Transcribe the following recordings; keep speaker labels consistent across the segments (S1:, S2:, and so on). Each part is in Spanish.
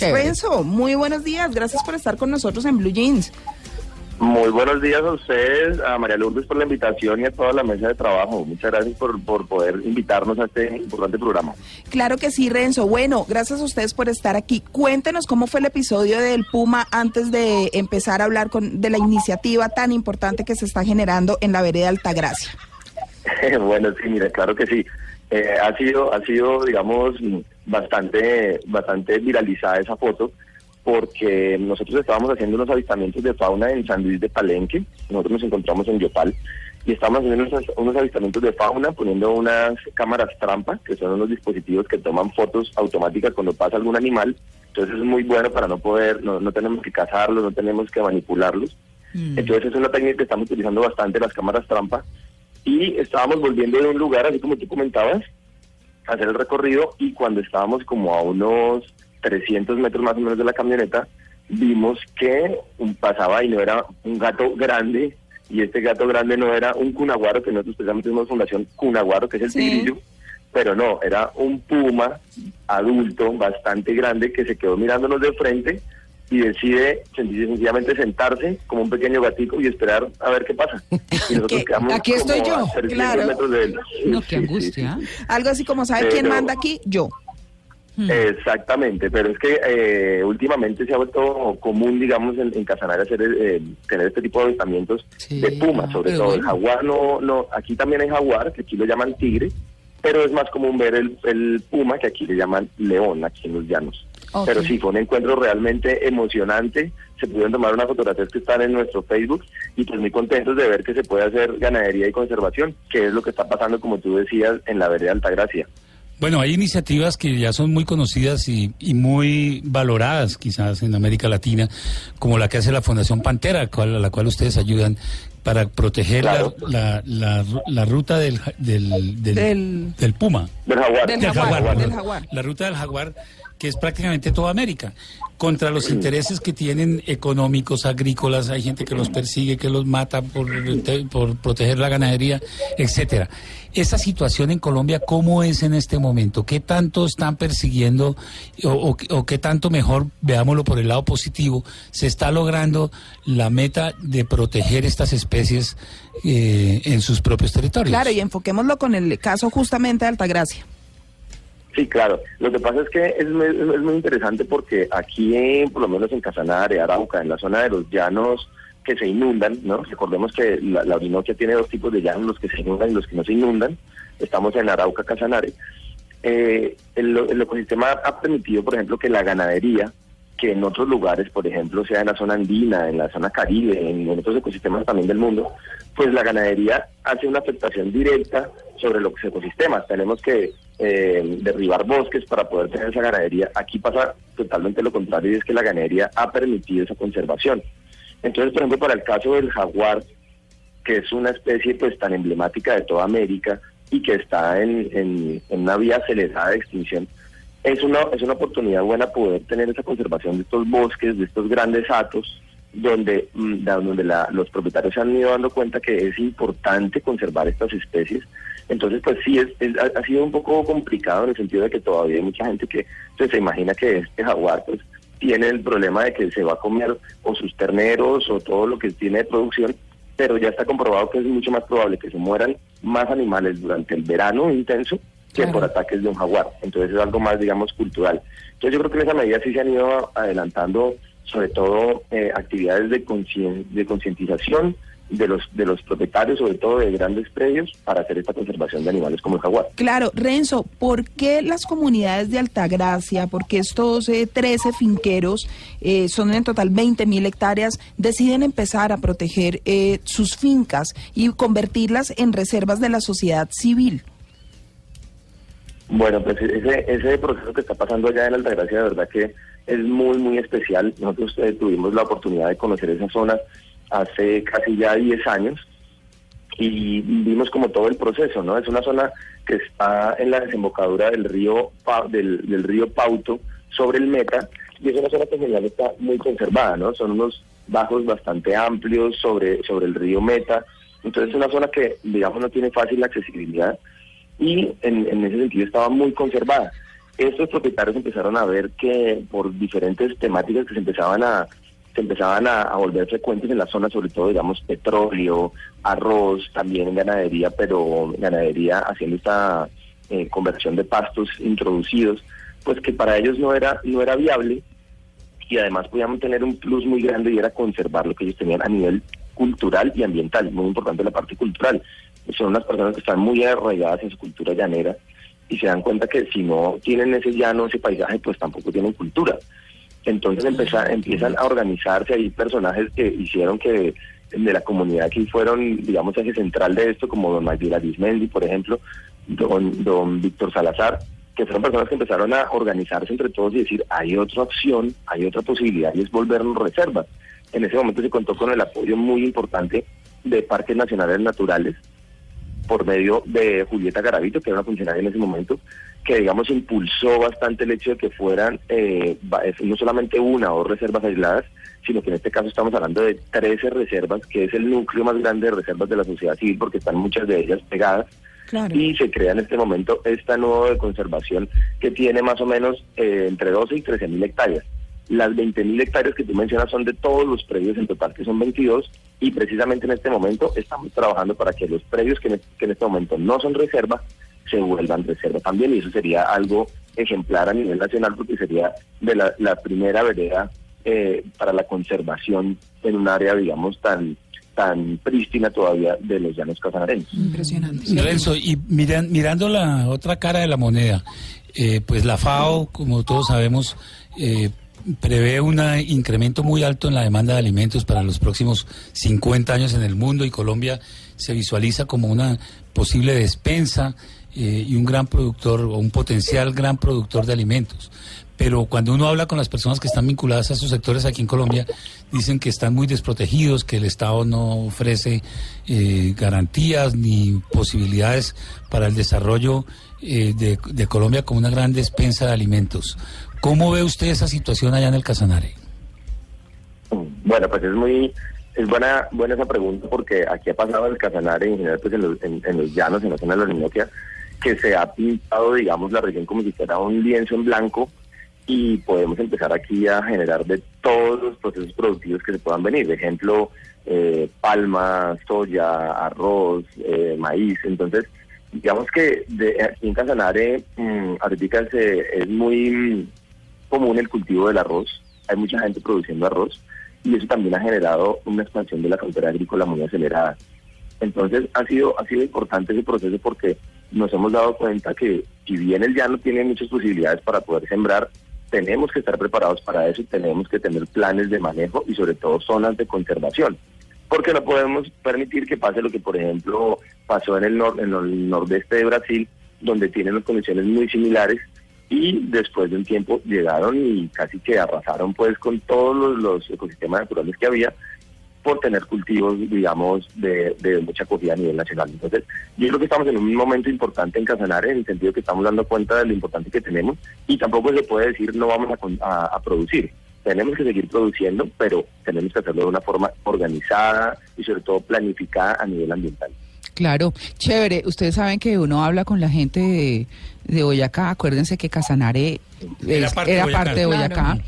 S1: Renzo, muy buenos días. Gracias por estar con nosotros en Blue Jeans.
S2: Muy buenos días a ustedes, a María Lourdes por la invitación y a toda la mesa de trabajo. Muchas gracias por, por poder invitarnos a este importante programa.
S1: Claro que sí, Renzo. Bueno, gracias a ustedes por estar aquí. Cuéntenos cómo fue el episodio del Puma antes de empezar a hablar con, de la iniciativa tan importante que se está generando en la vereda Altagracia.
S2: bueno, sí, mire, claro que sí. Eh, ha sido, ha sido, digamos, bastante, bastante viralizada esa foto porque nosotros estábamos haciendo unos avistamientos de fauna en San Luis de Palenque, nosotros nos encontramos en Yopal, y estábamos haciendo unos, avistamientos de fauna poniendo unas cámaras trampa, que son unos dispositivos que toman fotos automáticas cuando pasa algún animal, entonces es muy bueno para no poder, no, no tenemos que cazarlos, no tenemos que manipularlos. Mm. Entonces es una técnica que estamos utilizando bastante las cámaras trampa y estábamos volviendo de un lugar, así como tú comentabas, a hacer el recorrido y cuando estábamos como a unos 300 metros más o menos de la camioneta, vimos que pasaba y no era un gato grande, y este gato grande no era un cunaguaro, que nosotros precisamente tenemos fundación cunaguaro, que es el tigrillo, pero no, era un puma adulto bastante grande que se quedó mirándonos de frente y decide sencillamente sentarse como un pequeño gatico y esperar a ver qué pasa. Y
S1: nosotros quedamos aquí estoy yo, claro.
S3: Metros de él. No, qué angustia.
S1: Algo así como, ¿sabe quién manda aquí? Yo.
S2: Hmm. Exactamente, pero es que eh, últimamente se ha vuelto común, digamos, en, en Casanare hacer, eh, tener este tipo de avistamientos de puma, sobre todo. El jaguar no, no, aquí también hay jaguar, que aquí lo llaman tigre, pero es más común ver el, puma, que aquí le llaman león, aquí en los llanos. Pero sí, fue un encuentro realmente emocionante. Se pudieron tomar unas fotografías que están en nuestro Facebook y pues muy contentos de ver que se puede hacer ganadería y conservación, que es lo que está pasando, como tú decías, en la vereda Altagracia.
S3: Bueno, hay iniciativas que ya son muy conocidas y, muy valoradas quizás en América Latina, como la que hace la Fundación Pantera, a la cual ustedes ayudan para proteger la, la, ruta del del, del, puma.
S2: Del jaguar.
S1: Del jaguar, del jaguar.
S3: La ruta del jaguar que es prácticamente toda América, contra los intereses que tienen económicos, agrícolas, hay gente que los persigue, que los mata por, por proteger la ganadería, etcétera. Esa situación en Colombia, ¿cómo es en este momento? ¿Qué tanto están persiguiendo o, o, qué tanto mejor, veámoslo por el lado positivo, se está logrando la meta de proteger estas especies eh, en sus propios territorios?
S1: Claro, y enfoquémoslo con el caso justamente de Altagracia.
S2: Sí, claro. Lo que pasa es que es muy, interesante porque aquí, por lo menos en Casanare, Arauca, en la zona de los llanos que se inundan, ¿no? Recordemos que la, la Orinoquia tiene dos tipos de llanos, los que se inundan y los que no se inundan. Estamos en Arauca, Casanare. Eh, el, ecosistema ha permitido, por ejemplo, que la ganadería, que en otros lugares, por ejemplo, sea en la zona andina, en la zona caribe, en otros ecosistemas también del mundo, pues la ganadería hace una afectación directa sobre los ecosistemas. Tenemos que eh, derribar bosques para poder tener esa ganadería. Aquí pasa totalmente lo contrario y es que la ganadería ha permitido esa conservación. Entonces, por ejemplo, para el caso del jaguar, que es una especie pues tan emblemática de toda América y que está en, en, una vía acelerada de extinción, es una, es una oportunidad buena poder tener esa conservación de estos bosques, de estos grandes atos, donde, mm, donde los propietarios se han ido dando cuenta que es importante conservar estas especies. Entonces, pues sí, es, ha sido un poco complicado en el sentido de que todavía hay mucha gente que pues, se imagina que este jaguar pues tiene el problema de que se va a comer o sus terneros o todo lo que tiene de producción, pero ya está comprobado que es mucho más probable que se mueran más animales durante el verano intenso que por ataques de un jaguar. Entonces es algo más, digamos, cultural. Entonces yo creo que en esa medida sí se han ido adelantando sobre todo eh, actividades de concientización de los de los propietarios, sobre todo de grandes predios, para hacer esta conservación de animales como el jaguar.
S1: Claro, Renzo, ¿por qué las comunidades de Altagracia, por qué estos 13 eh, finqueros, eh, son en total 20 mil hectáreas, deciden empezar a proteger sus fincas y convertirlas en reservas de la sociedad civil?
S2: Bueno, pues ese, ese proceso que está pasando allá en Altagracia, de verdad que es muy, muy especial. Nosotros eh, tuvimos la oportunidad de conocer esa zona hace casi ya 10 años y vimos como todo el proceso, ¿no? Es una zona que está en la desembocadura del río del, del río Pauto sobre el Meta y es una zona que en general está muy conservada, ¿no? Son unos bajos bastante amplios sobre, sobre el río Meta, entonces es una zona que, digamos, no tiene fácil accesibilidad y en, en ese sentido estaba muy conservada. estos propietarios empezaron a ver que por diferentes temáticas que se empezaban a se empezaban a, volver frecuentes en la zona, sobre todo, digamos, petróleo, arroz, también ganadería, pero ganadería haciendo esta eh, conversión de pastos introducidos, pues que para ellos no era, no era viable y además podíamos tener un plus muy grande y era conservar lo que ellos tenían a nivel cultural y ambiental, muy importante la parte cultural. Son unas personas que están muy arraigadas en su cultura llanera y se dan cuenta que si no tienen ese llano, ese paisaje, pues tampoco tienen cultura. Entonces empiezan a organizarse ahí personajes que hicieron que de la comunidad aquí fueron, digamos, eje central de esto, como don Mayra Arismendi, por ejemplo, don, don Víctor Salazar, que fueron personas que empezaron a organizarse entre todos y decir, hay otra opción, hay otra posibilidad y es volvernos reservas. En ese momento se contó con el apoyo muy importante de Parques Nacionales Naturales por medio de Julieta Garavito, que era una funcionaria en ese momento, que digamos impulsó bastante el hecho de que fueran eh, no solamente una o dos reservas aisladas, sino que en este caso estamos hablando de 13 reservas, que es el núcleo más grande de reservas de la sociedad civil, porque están muchas de ellas pegadas. Y se crea en este momento esta nueva de conservación que tiene más o menos eh, entre 12 y 13 mil hectáreas. Las 20.000 hectáreas que tú mencionas son de todos los predios en total, que son 22, y precisamente en este momento estamos trabajando para que los predios que en, este momento no son reserva se vuelvan reserva también, y eso sería algo ejemplar a nivel nacional porque sería de la, primera vereda eh, para la conservación en un área, digamos, tan tan prístina todavía de los llanos casanareños.
S3: Impresionante. Renzo, y mirando la otra cara de la moneda, eh, pues la FAO, como todos sabemos, eh, prevé un incremento muy alto en la demanda de alimentos para los próximos 50 años en el mundo y Colombia se visualiza como una posible despensa eh, y un gran productor o un potencial gran productor de alimentos. Pero cuando uno habla con las personas que están vinculadas a esos sectores aquí en Colombia, dicen que están muy desprotegidos, que el Estado no ofrece eh, garantías ni posibilidades para el desarrollo eh, de, de Colombia como una gran despensa de alimentos. ¿Cómo ve usted esa situación allá en el Casanare?
S2: Bueno, pues es muy es buena buena esa pregunta porque aquí ha pasado el Casanare en general pues en los, en, los llanos, en la zona de la Orinoquia, que se ha pintado, digamos, la región como si fuera un lienzo en blanco y podemos empezar aquí a generar de todos los procesos productivos que se puedan venir. De ejemplo, eh, palma, soya, arroz, eh, maíz. Entonces, digamos que de, aquí en Casanare, mmm, ahorita es muy común el cultivo del arroz, hay mucha gente produciendo arroz y eso también ha generado una expansión de la frontera agrícola muy acelerada. Entonces ha sido, ha sido importante ese proceso porque nos hemos dado cuenta que si bien el llano tiene muchas posibilidades para poder sembrar, tenemos que estar preparados para eso y tenemos que tener planes de manejo y sobre todo zonas de conservación. Porque no podemos permitir que pase lo que, por ejemplo, pasó en el, nor en el nordeste de Brasil, donde tienen las condiciones muy similares y después de un tiempo llegaron y casi que arrasaron pues con todos los, ecosistemas naturales que había por tener cultivos, digamos, de, mucha acogida a nivel nacional. Entonces, yo creo que estamos en un momento importante en Casanare, en el sentido que estamos dando cuenta de lo importante que tenemos y tampoco se puede decir no vamos a, a producir. Tenemos que seguir produciendo, pero tenemos que hacerlo de una forma organizada y sobre todo planificada a nivel ambiental.
S1: Claro, chévere. Ustedes saben que uno habla con la gente de, de Boyacá. Acuérdense que Casanare era parte, de, Boyacá.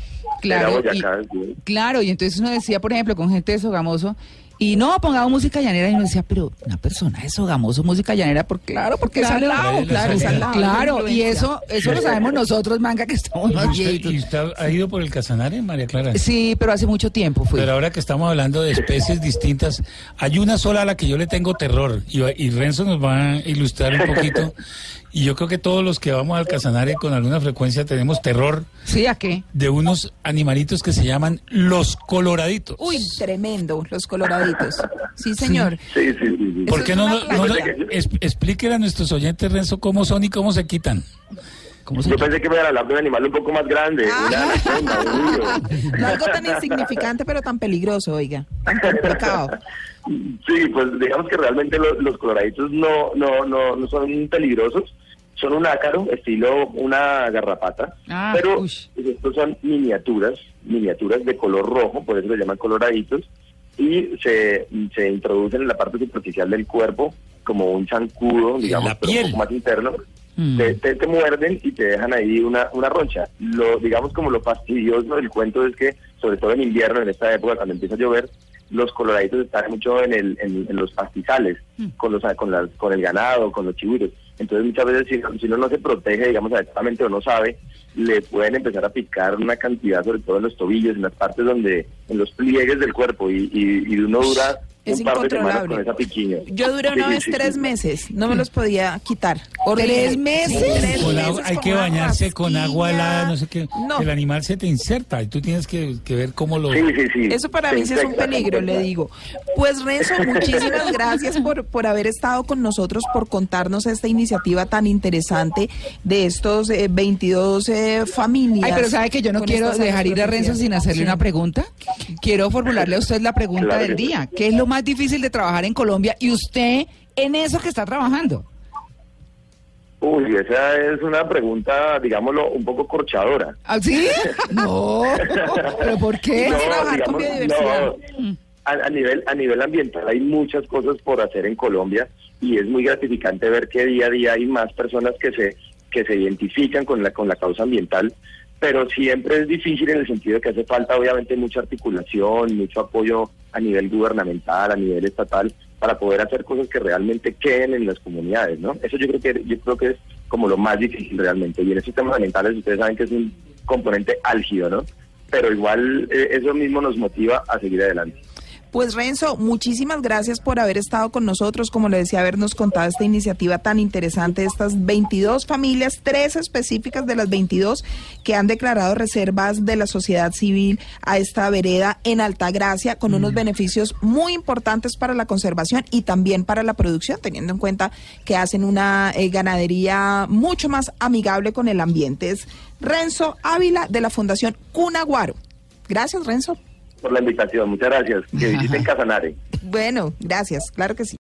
S1: Claro, y, claro, y entonces uno decía, por ejemplo, con gente de Sogamoso, y no, pongamos música llanera y uno decía, pero una persona de Sogamoso, música llanera, por claro, porque es al lado, claro, es al lado. Claro, y eso, eso lo sabemos nosotros, manga, que estamos más
S3: ¿Y usted ha ido por el Casanare, María Clara?
S1: Sí, pero hace mucho tiempo fui.
S3: Pero ahora que estamos hablando de especies distintas, hay una sola a la que yo le tengo terror, y, y Renzo nos va a ilustrar un poquito, y yo creo que todos los que vamos al Casanare con alguna frecuencia tenemos terror.
S1: ¿Sí? ¿A qué?
S3: De unos animalitos que se llaman los coloraditos.
S1: Uy, tremendo, los coloraditos. Sí, señor.
S2: Sí, sí, sí.
S3: ¿Por qué no, no, a nuestros oyentes, Renzo, cómo son y cómo se quitan?
S2: Yo pensé que me iban a hablar de un animal un poco más grande, ah.
S1: No algo tan insignificante, pero tan peligroso, oiga. Tan complicado.
S2: Sí, pues digamos que realmente los, coloraditos no, no, no, no son peligrosos son un ácaro, estilo una garrapata, ah, pero estos son miniaturas, miniaturas de color rojo, por eso se llaman coloraditos, y se, se introducen en la parte superficial del cuerpo como un zancudo, digamos, pero un poco más interno, Mm. Te, te, muerden y te dejan ahí una, una roncha. Lo, digamos como lo fastidioso del cuento es que, sobre todo en invierno, en esta época, cuando empieza a llover, los coloraditos están mucho en, el, en, los pastizales, mm. con, los, con, las, con el ganado, con los chihuiros. Entonces muchas veces si, si, uno no se protege, digamos, adecuadamente o no sabe, le pueden empezar a picar una cantidad, sobre todo en los tobillos, en las partes donde, en los pliegues del cuerpo, y, y, y uno dura
S1: es un par de semanas con esa piquiña. Yo duré una vez tres meses, no me los podía quitar.
S3: ¿Tres meses? hay que bañarse con agua helada, no sé qué. El animal se te inserta y tú tienes que, ver cómo lo...
S2: Sí, sí, sí.
S1: Eso para mí sí es un peligro, le digo. Pues Renzo, muchísimas gracias por, por haber estado con nosotros, por contarnos esta iniciativa tan interesante de estos 22 eh, eh, familias.
S4: Ay, pero sabe que yo no quiero dejar ir a Renzo sin hacerle una pregunta. Quiero formularle a usted la pregunta del día. ¿Qué es lo más difícil de trabajar en Colombia y usted en eso que está trabajando?
S2: Uy, esa es una pregunta, digámoslo, un poco corchadora.
S4: ¿Ah, sí? no, pero ¿por qué?
S2: a, nivel, a nivel ambiental hay muchas cosas por hacer en Colombia y es muy gratificante ver que día a día hay más personas que se que se identifican con la con la causa ambiental pero siempre es difícil en el sentido de que hace falta obviamente mucha articulación, mucho apoyo a nivel gubernamental, a nivel estatal, para poder hacer cosas que realmente queden en las comunidades, ¿no? Eso yo creo que yo creo que es como lo más difícil realmente. Y en estos temas ambientales ustedes saben que es un componente álgido, ¿no? Pero igual eh, eso mismo nos motiva a seguir adelante.
S1: Pues Renzo, muchísimas gracias por haber estado con nosotros, como le decía, habernos contado esta iniciativa tan interesante, estas 22 familias, tres específicas de las 22 que han declarado reservas de la sociedad civil a esta vereda en Altagracia, con unos mm. beneficios muy importantes para la conservación y también para la producción, teniendo en cuenta que hacen una eh, ganadería mucho más amigable con el ambiente. Es Renzo Ávila de la Fundación Cunaguaro. Gracias, Renzo
S2: por la invitación. Muchas gracias. Que visiten Casanare.
S1: Bueno, gracias. Claro que sí.